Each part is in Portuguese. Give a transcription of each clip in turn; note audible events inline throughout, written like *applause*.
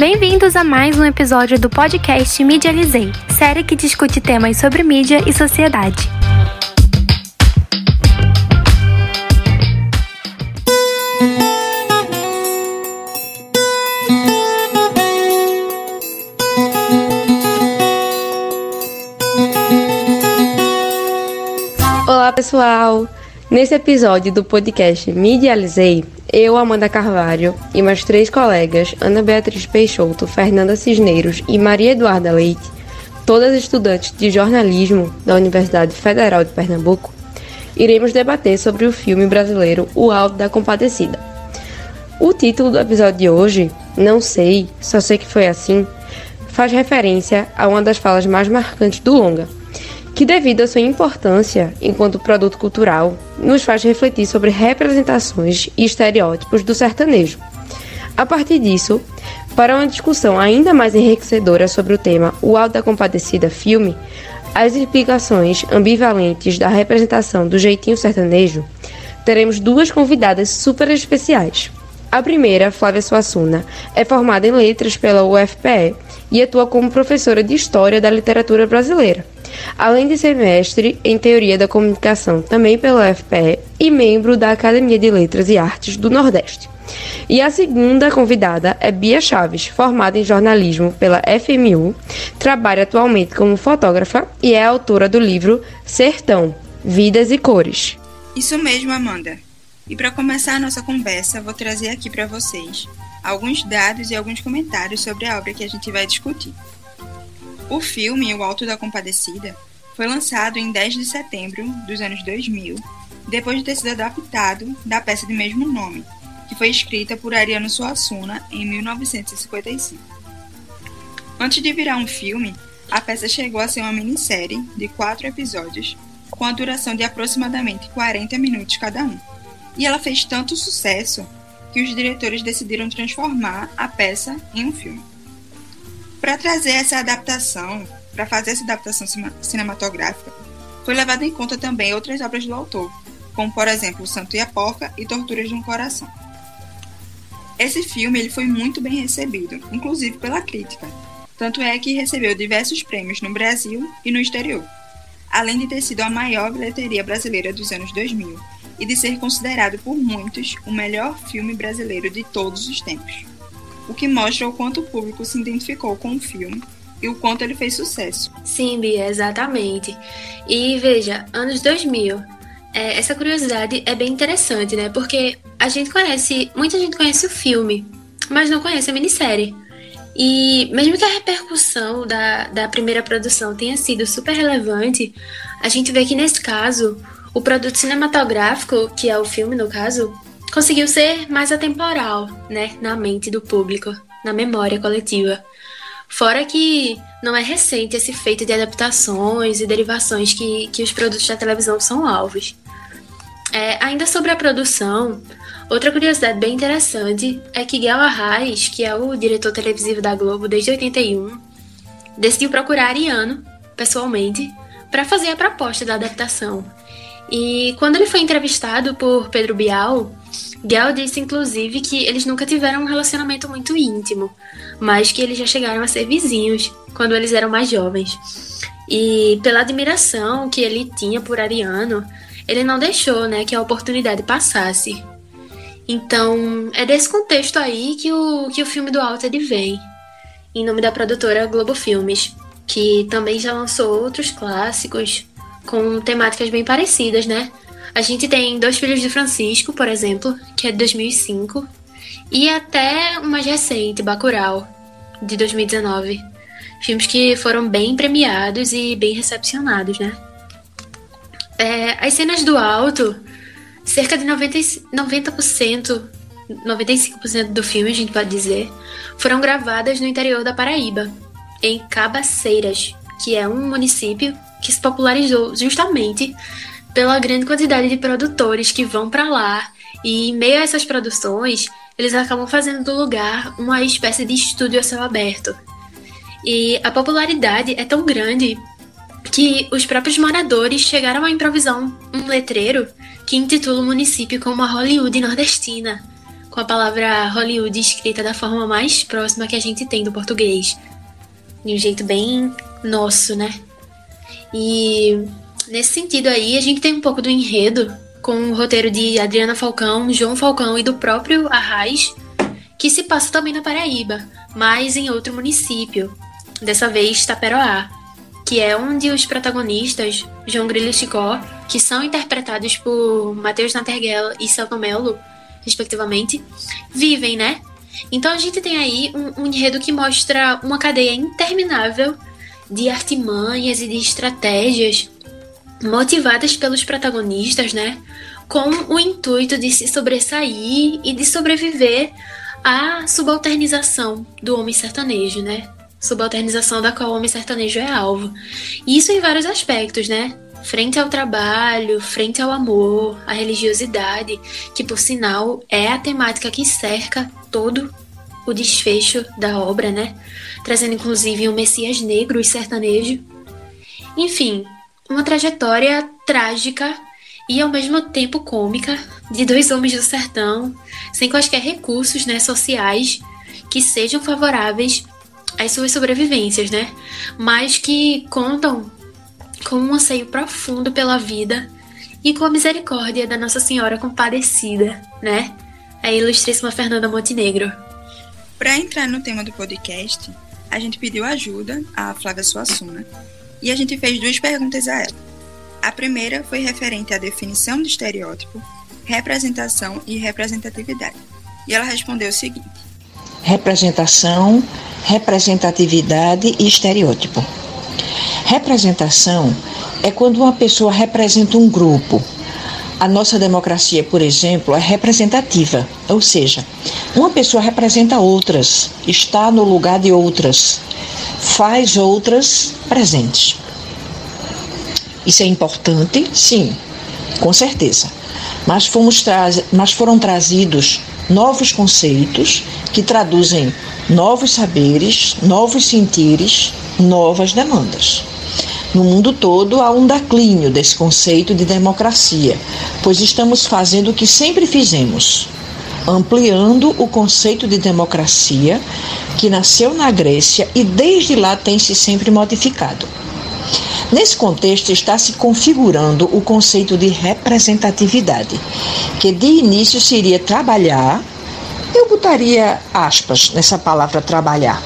Bem-vindos a mais um episódio do podcast Medializei, série que discute temas sobre mídia e sociedade. Olá, pessoal! Nesse episódio do podcast Medializei, eu, Amanda Carvalho e mais três colegas, Ana Beatriz Peixoto, Fernanda Cisneiros e Maria Eduarda Leite, todas estudantes de jornalismo da Universidade Federal de Pernambuco, iremos debater sobre o filme brasileiro O Alto da Compadecida. O título do episódio de hoje, Não Sei, Só Sei Que Foi Assim, faz referência a uma das falas mais marcantes do longa que, devido à sua importância enquanto produto cultural, nos faz refletir sobre representações e estereótipos do sertanejo. A partir disso, para uma discussão ainda mais enriquecedora sobre o tema O Alto da Compadecida filme, as explicações ambivalentes da representação do jeitinho sertanejo, teremos duas convidadas super especiais. A primeira, Flávia Suassuna, é formada em letras pela UFPE e atua como professora de História da Literatura Brasileira além de ser mestre em Teoria da Comunicação também pela UFPE e membro da Academia de Letras e Artes do Nordeste. E a segunda convidada é Bia Chaves, formada em jornalismo pela FMU, trabalha atualmente como fotógrafa e é autora do livro Sertão: Vidas e Cores. Isso mesmo, Amanda. E para começar a nossa conversa, vou trazer aqui para vocês alguns dados e alguns comentários sobre a obra que a gente vai discutir. O filme O Alto da Compadecida foi lançado em 10 de setembro dos anos 2000, depois de ter sido adaptado da peça de mesmo nome, que foi escrita por Ariano Suassuna em 1955. Antes de virar um filme, a peça chegou a ser uma minissérie de quatro episódios, com a duração de aproximadamente 40 minutos cada um. E ela fez tanto sucesso que os diretores decidiram transformar a peça em um filme. Para trazer essa adaptação, para fazer essa adaptação cinematográfica, foi levado em conta também outras obras do autor, como por exemplo O Santo e a Porca e Torturas de um Coração. Esse filme ele foi muito bem recebido, inclusive pela crítica, tanto é que recebeu diversos prêmios no Brasil e no exterior, além de ter sido a maior bilheteria brasileira dos anos 2000 e de ser considerado por muitos o melhor filme brasileiro de todos os tempos o que mostra o quanto o público se identificou com o filme e o quanto ele fez sucesso. Sim, Bia, exatamente. E veja, anos 2000, é, essa curiosidade é bem interessante, né? Porque a gente conhece, muita gente conhece o filme, mas não conhece a minissérie. E mesmo que a repercussão da, da primeira produção tenha sido super relevante, a gente vê que nesse caso, o produto cinematográfico, que é o filme no caso, conseguiu ser mais atemporal, né, na mente do público, na memória coletiva. Fora que não é recente esse feito de adaptações e derivações que, que os produtos da televisão são alvos. É, ainda sobre a produção, outra curiosidade bem interessante é que Guel Arraes, que é o diretor televisivo da Globo desde 81, decidiu procurar Ariano, pessoalmente, para fazer a proposta da adaptação. E quando ele foi entrevistado por Pedro Bial, Gal disse inclusive que eles nunca tiveram um relacionamento muito íntimo, mas que eles já chegaram a ser vizinhos quando eles eram mais jovens. E pela admiração que ele tinha por Ariano, ele não deixou né, que a oportunidade passasse. Então, é desse contexto aí que o, que o filme do Altered vem, em nome da produtora Globo Filmes, que também já lançou outros clássicos com temáticas bem parecidas, né? A gente tem Dois Filhos de Francisco, por exemplo, que é de 2005, e até o mais recente, Bacurau, de 2019. Filmes que foram bem premiados e bem recepcionados, né? É, as cenas do alto, cerca de 90, 90%, 95% do filme, a gente pode dizer, foram gravadas no interior da Paraíba, em Cabaceiras, que é um município que se popularizou justamente pela grande quantidade de produtores que vão para lá e em meio a essas produções eles acabam fazendo do lugar uma espécie de estúdio a céu aberto. E a popularidade é tão grande que os próprios moradores chegaram a improvisar um, letreiro que intitula o município como a Hollywood nordestina, com a palavra Hollywood escrita da forma mais próxima que a gente tem do português. De um jeito bem nosso, né? E nesse sentido aí, a gente tem um pouco do enredo com o roteiro de Adriana Falcão, João Falcão e do próprio Arraiz, que se passa também na Paraíba, mas em outro município, dessa vez Taperoá, que é onde os protagonistas, João Grilo e Chicó, que são interpretados por Matheus Naterguela e Celton Mello, respectivamente, vivem, né? Então a gente tem aí um, um enredo que mostra uma cadeia interminável de artimanhas e de estratégias motivadas pelos protagonistas, né? Com o intuito de se sobressair e de sobreviver à subalternização do homem sertanejo, né? Subalternização da qual o homem sertanejo é alvo. Isso em vários aspectos, né? Frente ao trabalho, frente ao amor, à religiosidade, que por sinal é a temática que cerca todo o desfecho da obra, né? Trazendo inclusive um Messias negro e sertanejo. Enfim, uma trajetória trágica e ao mesmo tempo cômica de dois homens do sertão, sem quaisquer recursos né, sociais que sejam favoráveis às suas sobrevivências, né? Mas que contam com um anseio profundo pela vida e com a misericórdia da Nossa Senhora Compadecida, né? A ilustríssima Fernanda Montenegro. Para entrar no tema do podcast, a gente pediu ajuda à Flávia Suassuna e a gente fez duas perguntas a ela. A primeira foi referente à definição de estereótipo, representação e representatividade. E ela respondeu o seguinte: Representação, representatividade e estereótipo. Representação é quando uma pessoa representa um grupo. A nossa democracia, por exemplo, é representativa, ou seja, uma pessoa representa outras, está no lugar de outras, faz outras presentes. Isso é importante? Sim, com certeza. Mas, fomos mas foram trazidos novos conceitos que traduzem novos saberes, novos sentires, novas demandas. No mundo todo há um declínio desse conceito de democracia, pois estamos fazendo o que sempre fizemos, ampliando o conceito de democracia que nasceu na Grécia e desde lá tem se sempre modificado. Nesse contexto está se configurando o conceito de representatividade, que de início seria trabalhar, eu botaria aspas nessa palavra trabalhar,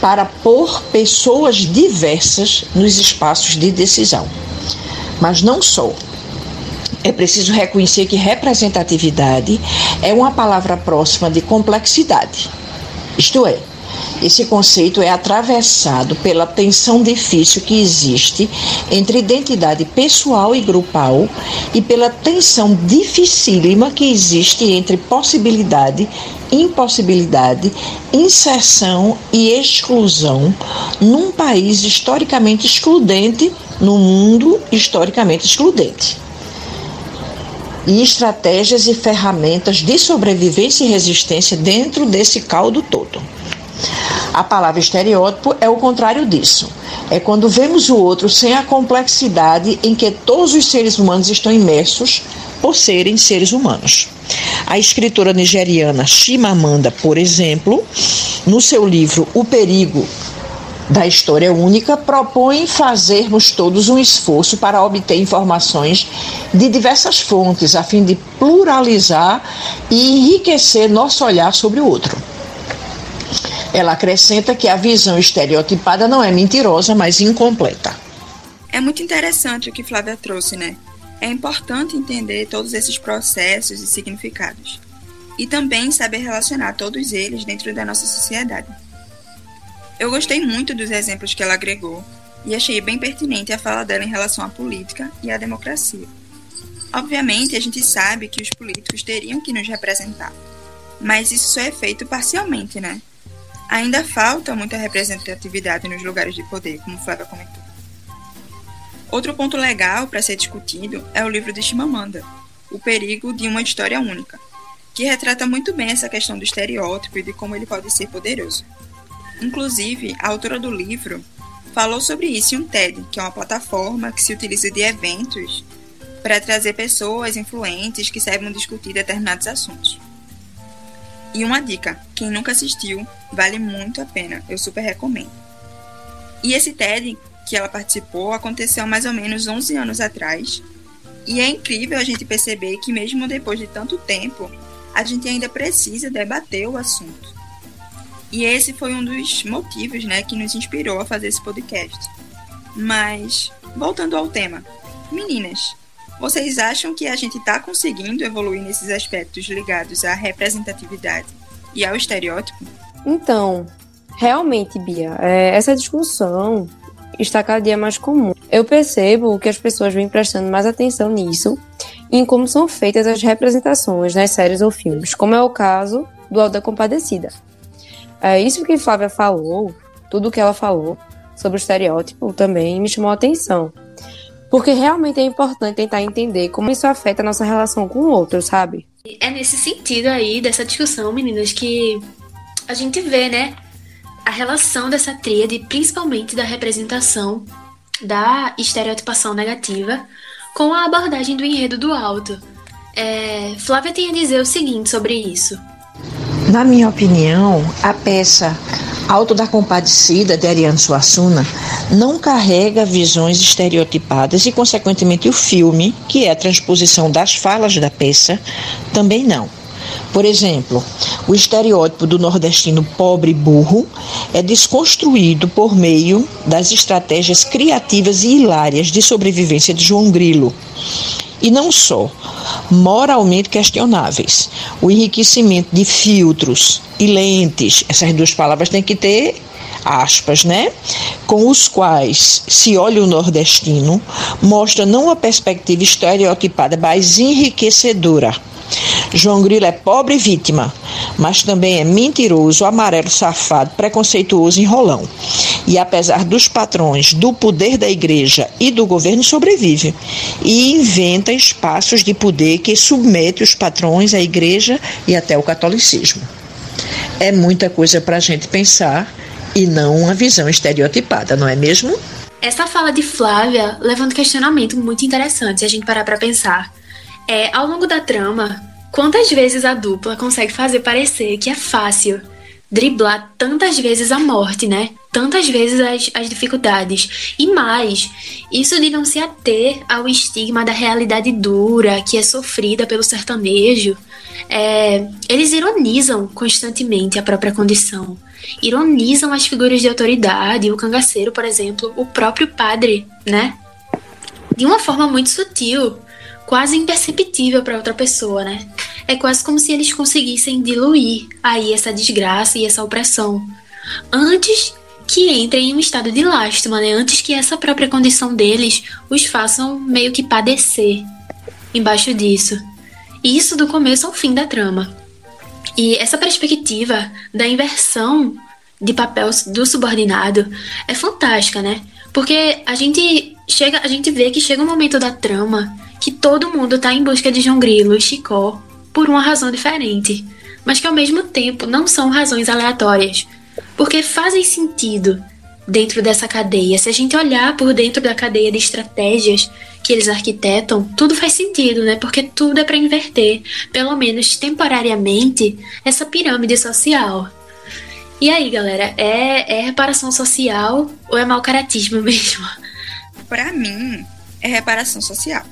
para pôr pessoas diversas nos espaços de decisão. Mas não só. É preciso reconhecer que representatividade é uma palavra próxima de complexidade. Isto é, esse conceito é atravessado pela tensão difícil que existe entre identidade pessoal e grupal e pela tensão dificílima que existe entre possibilidade, impossibilidade, inserção e exclusão num país historicamente excludente, no mundo historicamente excludente e estratégias e ferramentas de sobrevivência e resistência dentro desse caldo todo. A palavra estereótipo é o contrário disso. É quando vemos o outro sem a complexidade em que todos os seres humanos estão imersos por serem seres humanos. A escritora nigeriana Chimamanda, por exemplo, no seu livro O Perigo da História Única, propõe fazermos todos um esforço para obter informações de diversas fontes, a fim de pluralizar e enriquecer nosso olhar sobre o outro. Ela acrescenta que a visão estereotipada não é mentirosa, mas incompleta. É muito interessante o que Flávia trouxe, né? É importante entender todos esses processos e significados. E também saber relacionar todos eles dentro da nossa sociedade. Eu gostei muito dos exemplos que ela agregou e achei bem pertinente a fala dela em relação à política e à democracia. Obviamente, a gente sabe que os políticos teriam que nos representar, mas isso só é feito parcialmente, né? Ainda falta muita representatividade nos lugares de poder, como Flávia comentou. Outro ponto legal para ser discutido é o livro de Chimamanda, O Perigo de uma História Única, que retrata muito bem essa questão do estereótipo e de como ele pode ser poderoso. Inclusive, a autora do livro falou sobre isso em um TED, que é uma plataforma que se utiliza de eventos para trazer pessoas influentes que saibam discutir determinados assuntos. E uma dica: quem nunca assistiu, vale muito a pena, eu super recomendo. E esse TED que ela participou aconteceu mais ou menos 11 anos atrás. E é incrível a gente perceber que, mesmo depois de tanto tempo, a gente ainda precisa debater o assunto. E esse foi um dos motivos né, que nos inspirou a fazer esse podcast. Mas, voltando ao tema, meninas, vocês acham que a gente está conseguindo evoluir nesses aspectos ligados à representatividade e ao estereótipo? Então, realmente, Bia, é, essa discussão está cada dia mais comum. Eu percebo que as pessoas vêm prestando mais atenção nisso e em como são feitas as representações nas séries ou filmes, como é o caso do Alda Compadecida. É isso que Flávia falou, tudo que ela falou sobre o estereótipo também me chamou a atenção. Porque realmente é importante tentar entender como isso afeta a nossa relação com o outro, sabe? É nesse sentido aí, dessa discussão, meninas, que a gente vê, né? A relação dessa tríade, principalmente da representação da estereotipação negativa, com a abordagem do enredo do alto. É, Flávia tem a dizer o seguinte sobre isso. Na minha opinião, a peça Alto da Compadecida, de Ariano Suassuna, não carrega visões estereotipadas e, consequentemente, o filme, que é a transposição das falas da peça, também não. Por exemplo, o estereótipo do nordestino pobre e burro é desconstruído por meio das estratégias criativas e hilárias de sobrevivência de João Grilo. E não só, moralmente questionáveis. O enriquecimento de filtros e lentes, essas duas palavras têm que ter aspas, né? Com os quais se olha o nordestino, mostra não uma perspectiva estereotipada, mas enriquecedora João Grilo é pobre vítima, mas também é mentiroso, amarelo, safado, preconceituoso enrolão. E apesar dos patrões do poder da igreja e do governo, sobrevive. E inventa espaços de poder que submete os patrões à igreja e até o catolicismo. É muita coisa para a gente pensar e não uma visão estereotipada, não é mesmo? Essa fala de Flávia levanta um questionamento muito interessante se a gente parar para pensar. É, ao longo da trama, quantas vezes a dupla consegue fazer parecer que é fácil driblar tantas vezes a morte, né? Tantas vezes as, as dificuldades. E mais, isso de não se ater ao estigma da realidade dura que é sofrida pelo sertanejo. É, eles ironizam constantemente a própria condição. Ironizam as figuras de autoridade, o cangaceiro, por exemplo, o próprio padre, né? De uma forma muito sutil, quase imperceptível para outra pessoa, né? É quase como se eles conseguissem diluir aí essa desgraça e essa opressão antes que entrem em um estado de lástima, né? Antes que essa própria condição deles os façam meio que padecer embaixo disso. Isso do começo ao fim da trama. E essa perspectiva da inversão de papel do subordinado é fantástica, né? Porque a gente chega, a gente vê que chega um momento da trama que todo mundo está em busca de João Grilo e Chicó por uma razão diferente, mas que ao mesmo tempo não são razões aleatórias, porque fazem sentido dentro dessa cadeia. Se a gente olhar por dentro da cadeia de estratégias que eles arquitetam, tudo faz sentido, né? Porque tudo é para inverter, pelo menos temporariamente, essa pirâmide social. E aí, galera, é, é reparação social ou é mau caratismo *laughs* mesmo? Para mim, é reparação social.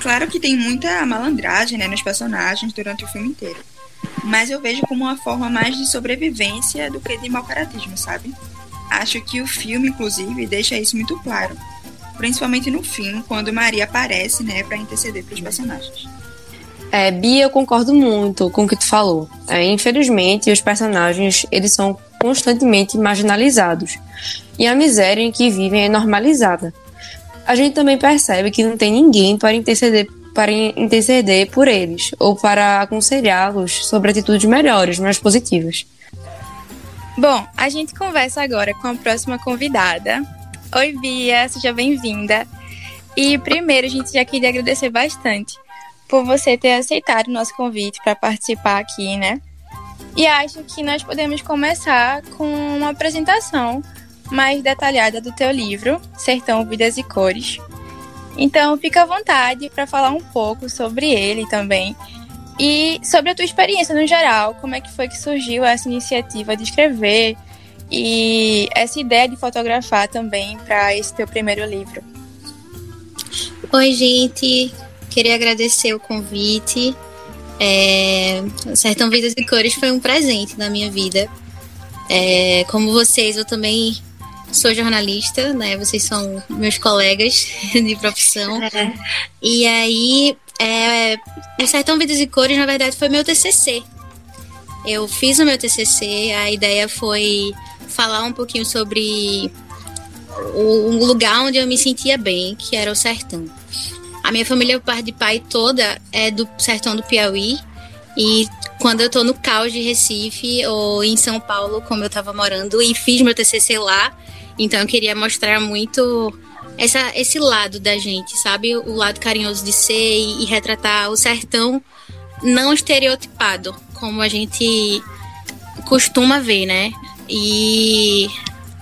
Claro que tem muita malandragem né, nos personagens durante o filme inteiro. Mas eu vejo como uma forma mais de sobrevivência do que de mau caratismo, sabe? Acho que o filme, inclusive, deixa isso muito claro. Principalmente no fim, quando Maria aparece, né, para interceder para os personagens. É, Bia, eu concordo muito com o que tu falou. É, infelizmente, os personagens, eles são constantemente marginalizados. E a miséria em que vivem é normalizada a gente também percebe que não tem ninguém para interceder para interceder por eles ou para aconselhá-los sobre atitudes melhores, mais positivas. Bom, a gente conversa agora com a próxima convidada. Oi, Bia, seja bem-vinda. E primeiro, a gente já queria agradecer bastante por você ter aceitado o nosso convite para participar aqui, né? E acho que nós podemos começar com uma apresentação mais detalhada do teu livro, Sertão, Vidas e Cores. Então, fica à vontade para falar um pouco sobre ele também. E sobre a tua experiência no geral, como é que foi que surgiu essa iniciativa de escrever e essa ideia de fotografar também para esse teu primeiro livro? Oi, gente. Queria agradecer o convite. É... Sertão Vidas e Cores foi um presente na minha vida. É... Como vocês, eu também sou jornalista, né? Vocês são meus colegas *laughs* de profissão. É. E aí, é... o Sertão Vidas e Cores, na verdade, foi meu TCC. Eu fiz o meu TCC, a ideia foi falar um pouquinho sobre o, lugar onde eu me sentia bem, que era o sertão. A minha família, parte de pai toda, é do sertão do Piauí. E quando eu tô no caos de Recife ou em São Paulo, como eu tava morando, e fiz meu TCC lá, então eu queria mostrar muito essa, esse lado da gente, sabe? O lado carinhoso de ser e, e retratar o sertão não estereotipado, como a gente costuma ver, né? E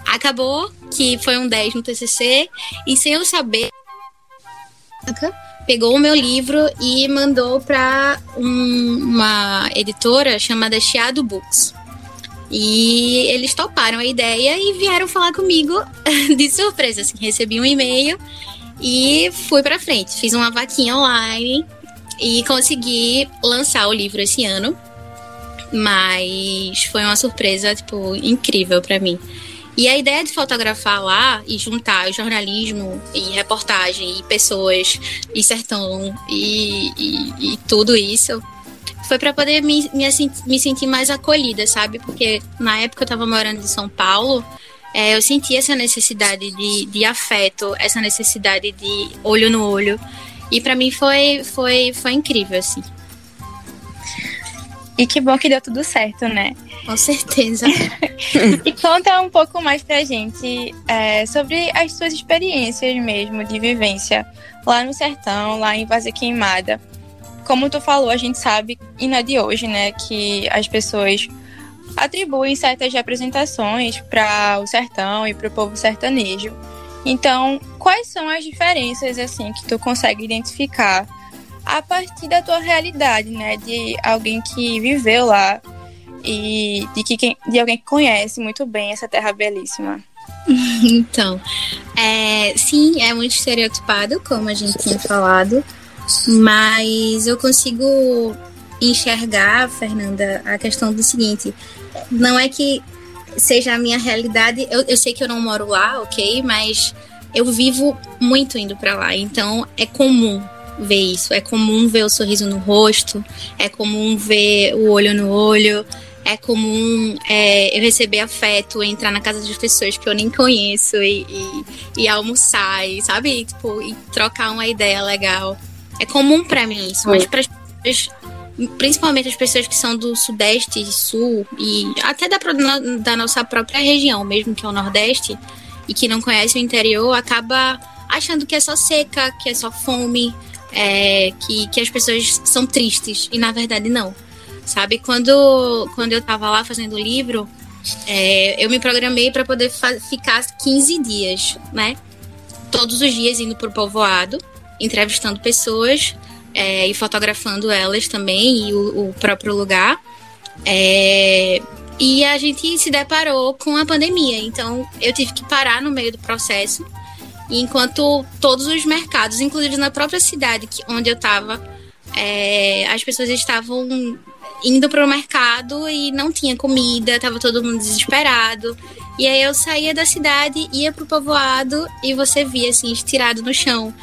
acabou que foi um 10 no TCC e sem eu saber pegou o meu livro e mandou para um, uma editora chamada Chiado Books. E eles toparam a ideia e vieram falar comigo *laughs* de surpresa. Assim, recebi um e-mail e fui para frente. Fiz uma vaquinha online e consegui lançar o livro esse ano. Mas foi uma surpresa, tipo, incrível para mim. E a ideia de fotografar lá e juntar jornalismo e reportagem e pessoas e sertão e, e, e tudo isso foi para poder me, me, me, sentir mais acolhida, sabe? Porque na época eu estava morando em São Paulo, é, eu sentia essa necessidade de, de afeto, essa necessidade de olho no olho. E para mim foi, foi, foi incrível, assim. E que bom que deu tudo certo, né? Com certeza. *laughs* e conta um pouco mais pra gente é, sobre as suas experiências mesmo de vivência lá no sertão, lá em Vazia Queimada. Como tu falou, a gente sabe, e não é de hoje, né, que as pessoas atribuem certas representações para o sertão e para o povo sertanejo. Então, quais são as diferenças assim que tu consegue identificar a partir da tua realidade, né? De alguém que viveu lá e de, que, de alguém que conhece muito bem essa terra belíssima. *laughs* Então, é, sim, é muito estereotipado, como a gente tinha falado, mas eu consigo enxergar, Fernanda, a questão do seguinte: não é que seja a minha realidade, eu, eu sei que eu não moro lá, ok, mas eu vivo muito indo para lá, então é comum ver isso. É comum ver o sorriso no rosto, é comum ver o olho no olho, é comum é, eu receber afeto, entrar na casa das pessoas que eu nem conheço e, e, e almoçar, e, sabe? E, tipo, e trocar uma ideia legal. É comum para mim isso, mas para as pessoas, principalmente as pessoas que são do Sudeste e Sul, e até da, da nossa própria região, mesmo que é o Nordeste, e que não conhece o interior, acaba achando que é só seca, que é só fome, é, que, que as pessoas são tristes, e na verdade não. Sabe, quando, quando eu tava lá fazendo o livro, é, eu me programei para poder ficar 15 dias, né? Todos os dias indo pro povoado, entrevistando pessoas é, e fotografando elas também, e o, o próprio lugar. É, e a gente se deparou com a pandemia, então eu tive que parar no meio do processo enquanto todos os mercados, inclusive na própria cidade que, onde eu estava, é, as pessoas estavam indo para o mercado e não tinha comida, estava todo mundo desesperado. E aí eu saía da cidade, ia pro povoado e você via assim, estirado no chão,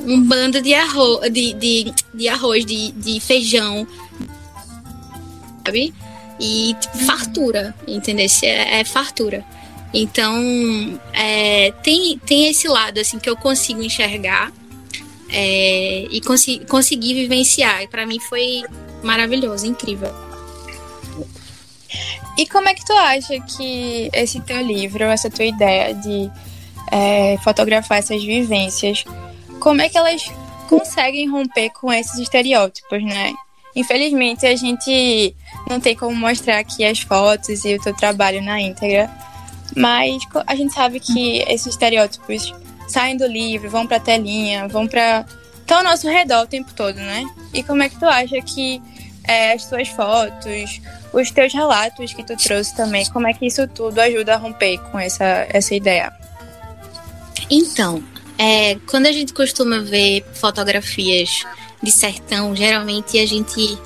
um bando de arroz, de, de, de arroz, de, de feijão, sabe? E tipo, fartura, entendeu? É, é fartura. Então, é, tem, tem esse lado assim que eu consigo enxergar é, e consi conseguir vivenciar. E para mim foi maravilhoso, incrível. E como é que tu acha que esse teu livro, essa tua ideia de é, fotografar essas vivências, como é que elas conseguem romper com esses estereótipos, né? Infelizmente a gente não tem como mostrar aqui as fotos e o teu trabalho na íntegra, mas a gente sabe que esses estereótipos saem do livro, vão pra telinha, vão pra. estão ao nosso redor o tempo todo, né? E como é que tu acha que é, as suas fotos, os teus relatos que tu trouxe também, como é que isso tudo ajuda a romper com essa, essa ideia? Então, é, quando a gente costuma ver fotografias de sertão, geralmente a gente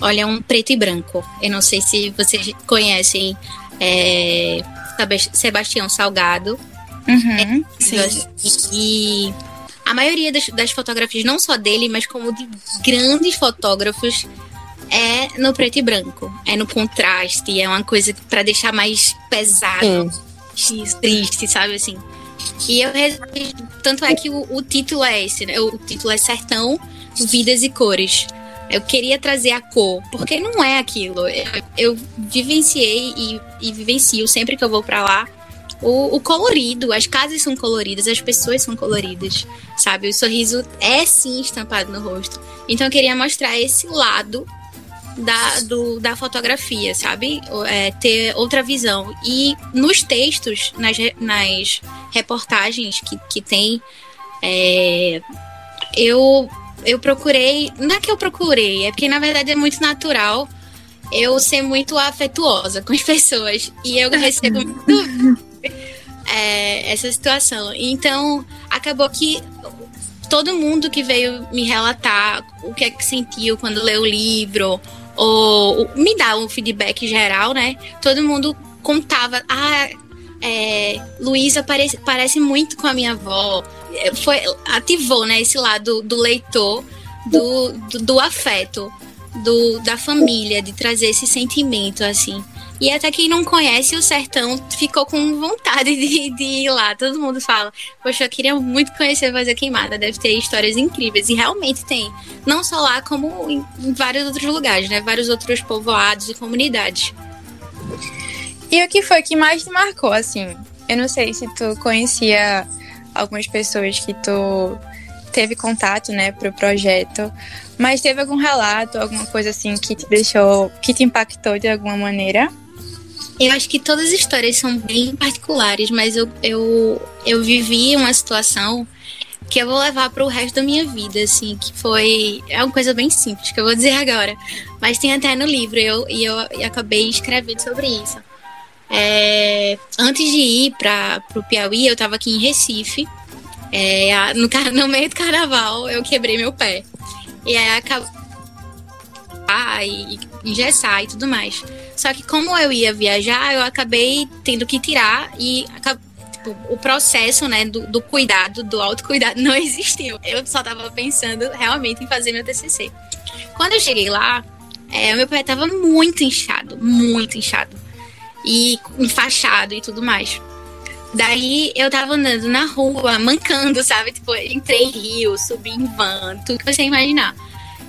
olha um preto e branco. Eu não sei se vocês conhecem é, Sebastião Salgado. Uhum, é, sim. E a maioria das, das fotografias, não só dele, mas como de grandes fotógrafos, é no preto e branco. É no contraste, é uma coisa para deixar mais pesado, triste, sabe assim. E eu tanto é que o, o título é esse, né? O título é Sertão, Vidas e Cores. Eu queria trazer a cor, porque não é aquilo. Eu, eu vivenciei e, e, vivencio sempre que eu vou para lá o, o, colorido. As casas são coloridas, as pessoas são coloridas, sabe? O sorriso é sim estampado no rosto. Então eu queria mostrar esse lado da, do, da fotografia, sabe? É, ter outra visão. E nos textos, nas, nas reportagens que, que tem, é, eu, eu procurei. Não é que eu procurei, é porque na verdade é muito natural eu ser muito afetuosa com as *laughs* pessoas. E eu recebo muito *laughs* é, essa situação. Então, acabou que todo mundo que veio me relatar o que é que sentiu quando leu o livro, ou, me dá um feedback geral, né? Todo mundo contava, ah, é, Luísa parece, parece muito com a minha avó. Foi, ativou, né, esse lado do leitor, do, do, do afeto, do, da família, de trazer esse sentimento, assim. E até quem não conhece o sertão ficou com vontade de, de, ir lá. Todo mundo fala, poxa, eu queria muito conhecer Vazia Queimada. Deve ter histórias incríveis. E realmente tem. Não só lá, como em, em vários outros lugares, né? Vários outros povoados e comunidades. E o que foi que mais te marcou, assim? Eu não sei se tu conhecia algumas pessoas que tu teve contato, né, pro projeto, mas teve algum relato, alguma coisa assim que te deixou, que te impactou de alguma maneira? Eu acho que todas as histórias são bem particulares, mas eu, eu, eu vivi uma situação que eu vou levar para o resto da minha vida, assim, que foi. É uma coisa bem simples que eu vou dizer agora, mas tem até no livro eu, e eu, eu acabei escrevendo sobre isso. É, antes de ir para o Piauí, eu estava aqui em Recife, é, no, no meio do carnaval, eu quebrei meu pé. E aí acabou e engessar e tudo mais. Só que como eu ia viajar, eu acabei tendo que tirar e tipo, o processo, né, do, do, cuidado, do autocuidado *laughs* não existiu. Eu só tava pensando realmente em fazer meu TCC. Quando eu cheguei lá, é, meu pé tava muito inchado, muito inchado. E enfaixado e tudo mais. Daí eu tava andando na rua, mancando, sabe? Tipo, entrei em rio, subi em van, tudo que você imaginar.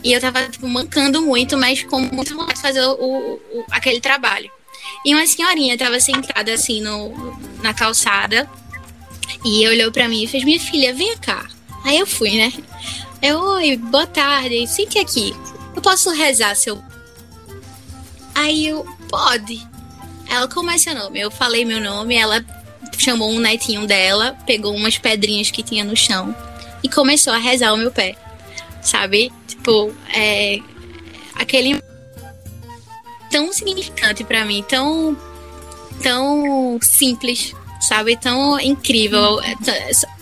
E eu tava, tipo, mancando muito, mas com muito vontade de fazer o, o, aquele trabalho. E uma senhorinha tava sentada assim no, na calçada e olhou para mim e fez: Minha filha, vem cá. Aí eu fui, né? Eu, oi, boa tarde, sente aqui. Eu posso rezar seu. Aí eu, pode. Ela, como é seu nome? Eu falei meu nome, ela chamou um netinho dela, pegou umas pedrinhas que tinha no chão e começou a rezar o meu pé. Sabe? Tipo, é. Aquele. Tão significante para mim, tão. tão simples, sabe? Tão incrível.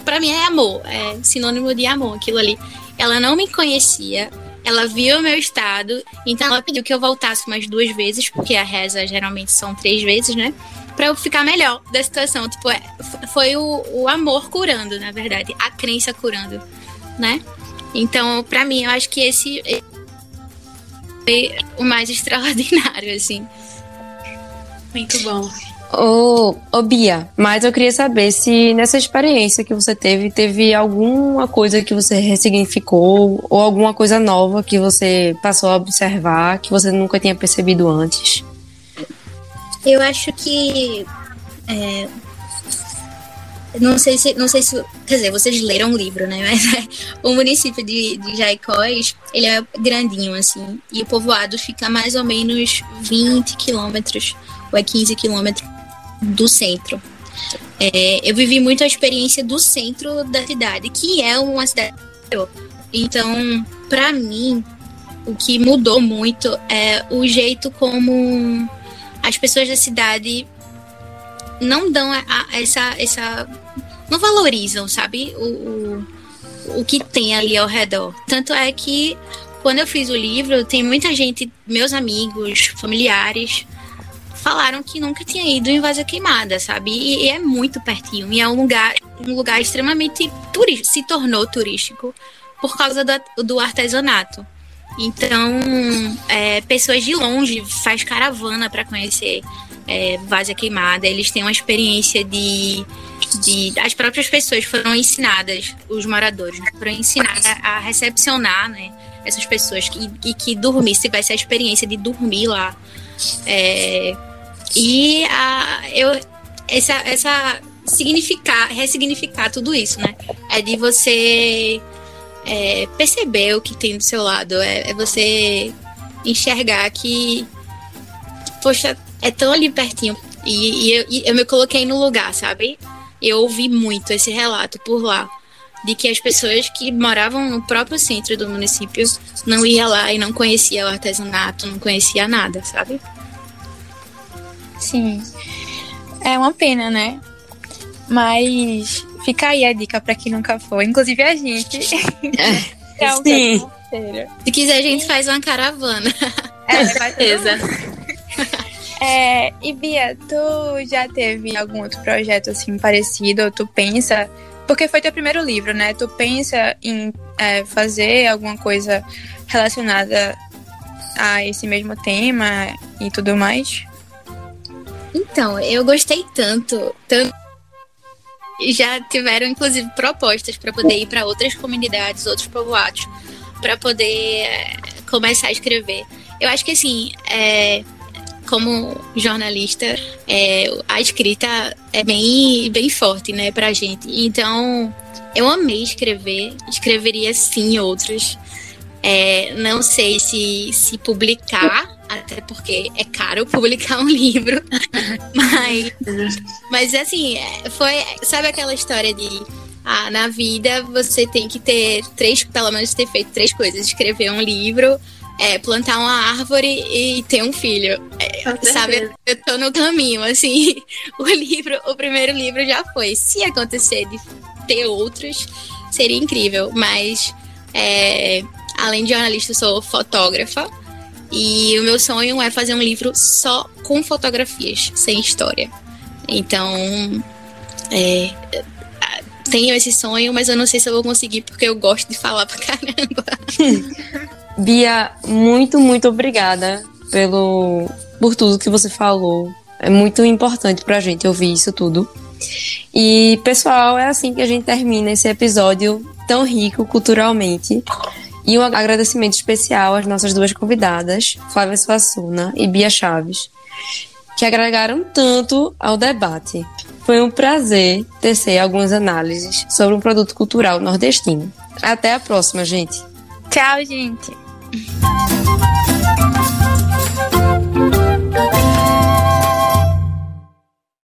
Para mim é amor, é sinônimo de amor aquilo ali. Ela não me conhecia, ela viu o meu estado, então ela pediu que eu voltasse mais duas vezes, porque a reza geralmente são três vezes, né? Pra eu ficar melhor da situação. Tipo, é, foi o, o amor curando, na verdade, a crença curando, né? Então, para mim, eu acho que esse foi o mais *laughs* extraordinário, assim. Muito bom. Ô, ô Bia, mas eu queria saber se nessa experiência que você teve, teve alguma coisa que você ressignificou ou alguma coisa nova que você passou a observar que você nunca tinha percebido antes. Eu acho que é, não sei se, não sei se, quer dizer, vocês leram o livro, né? *laughs* Mas é, o município de, de Jaicós, ele é grandinho, assim, e o povoado fica mais ou menos 20 quilômetros, ou é 15 quilômetros do centro. É, eu vivi muito a experiência do centro da cidade, que é uma cidade. Então, para mim, o que mudou muito é o jeito como as pessoas da cidade não dão a, a, essa, essa. não valorizam, sabe? O, o, o que tem ali ao redor. Tanto é que quando eu fiz o livro, tem muita gente, meus amigos, familiares, falaram que nunca tinha ido em Vaza Queimada, sabe? E, e, é muito pertinho. E é um lugar, um lugar extremamente turístico, se tornou turístico por causa do, do artesanato. Então, é, pessoas de longe faz caravana para conhecer é, Queimada. Eles têm uma experiência de, de. As próprias pessoas foram ensinadas, os moradores, né, foram ensinadas a recepcionar né, essas pessoas que, e que dormir, se tivesse a experiência de dormir lá. É, e a, eu, essa, essa significar, ressignificar tudo isso, né? É de você é, perceber o que tem do seu lado, é, é, você enxergar que, poxa, é tão ali pertinho. E, e, eu, e eu me coloquei no lugar, sabe? Eu ouvi muito esse relato por lá de que as pessoas que moravam no próprio centro do município não iam lá e não conhecia o artesanato, não conhecia nada, sabe? Sim. É uma pena, né? Mas fica aí a dica para quem nunca foi, inclusive a gente. *laughs* É, é um Sim. Se quiser, a gente faz uma caravana. É, com certeza. É, e Bia, tu já teve algum outro projeto assim parecido? Tu pensa porque foi teu primeiro livro, né? Tu pensa em é, fazer alguma coisa relacionada a esse mesmo tema e tudo mais? Então, eu gostei tanto, tanto já tiveram inclusive propostas para poder ir para outras comunidades, outros povoados, para poder é, começar a escrever. Eu acho que assim, é, como jornalista, é, a escrita é bem, bem forte, né, pra gente. Então, eu amei escrever, escreveria sim outros. É, não sei se, se publicar, até porque é caro publicar um *laughs* livro, mas, mas assim, é, foi, sabe aquela história de ah, na vida você tem que ter três, pelo menos ter feito três coisas: escrever um livro, é, plantar uma árvore e ter um filho. É, sabe, eu tô no caminho, assim. *laughs* O livro, o primeiro livro já foi. Se acontecer de ter outros, seria incrível. Mas, é, além de jornalista, eu sou fotógrafa. E o meu sonho é fazer um livro só com fotografias, sem história. Então, é, tenho esse sonho, mas eu não sei se eu vou conseguir porque eu gosto de falar pra *laughs* caramba. *laughs* Bia, muito, muito obrigada pelo por tudo que você falou. É muito importante pra gente ouvir isso tudo. E, pessoal, é assim que a gente termina esse episódio tão rico culturalmente. E um agradecimento especial às nossas duas convidadas, Flávia Suassuna e Bia Chaves, que agregaram tanto ao debate. Foi um prazer tecer algumas análises sobre um produto cultural nordestino. Até a próxima, gente. Tchau, gente. Música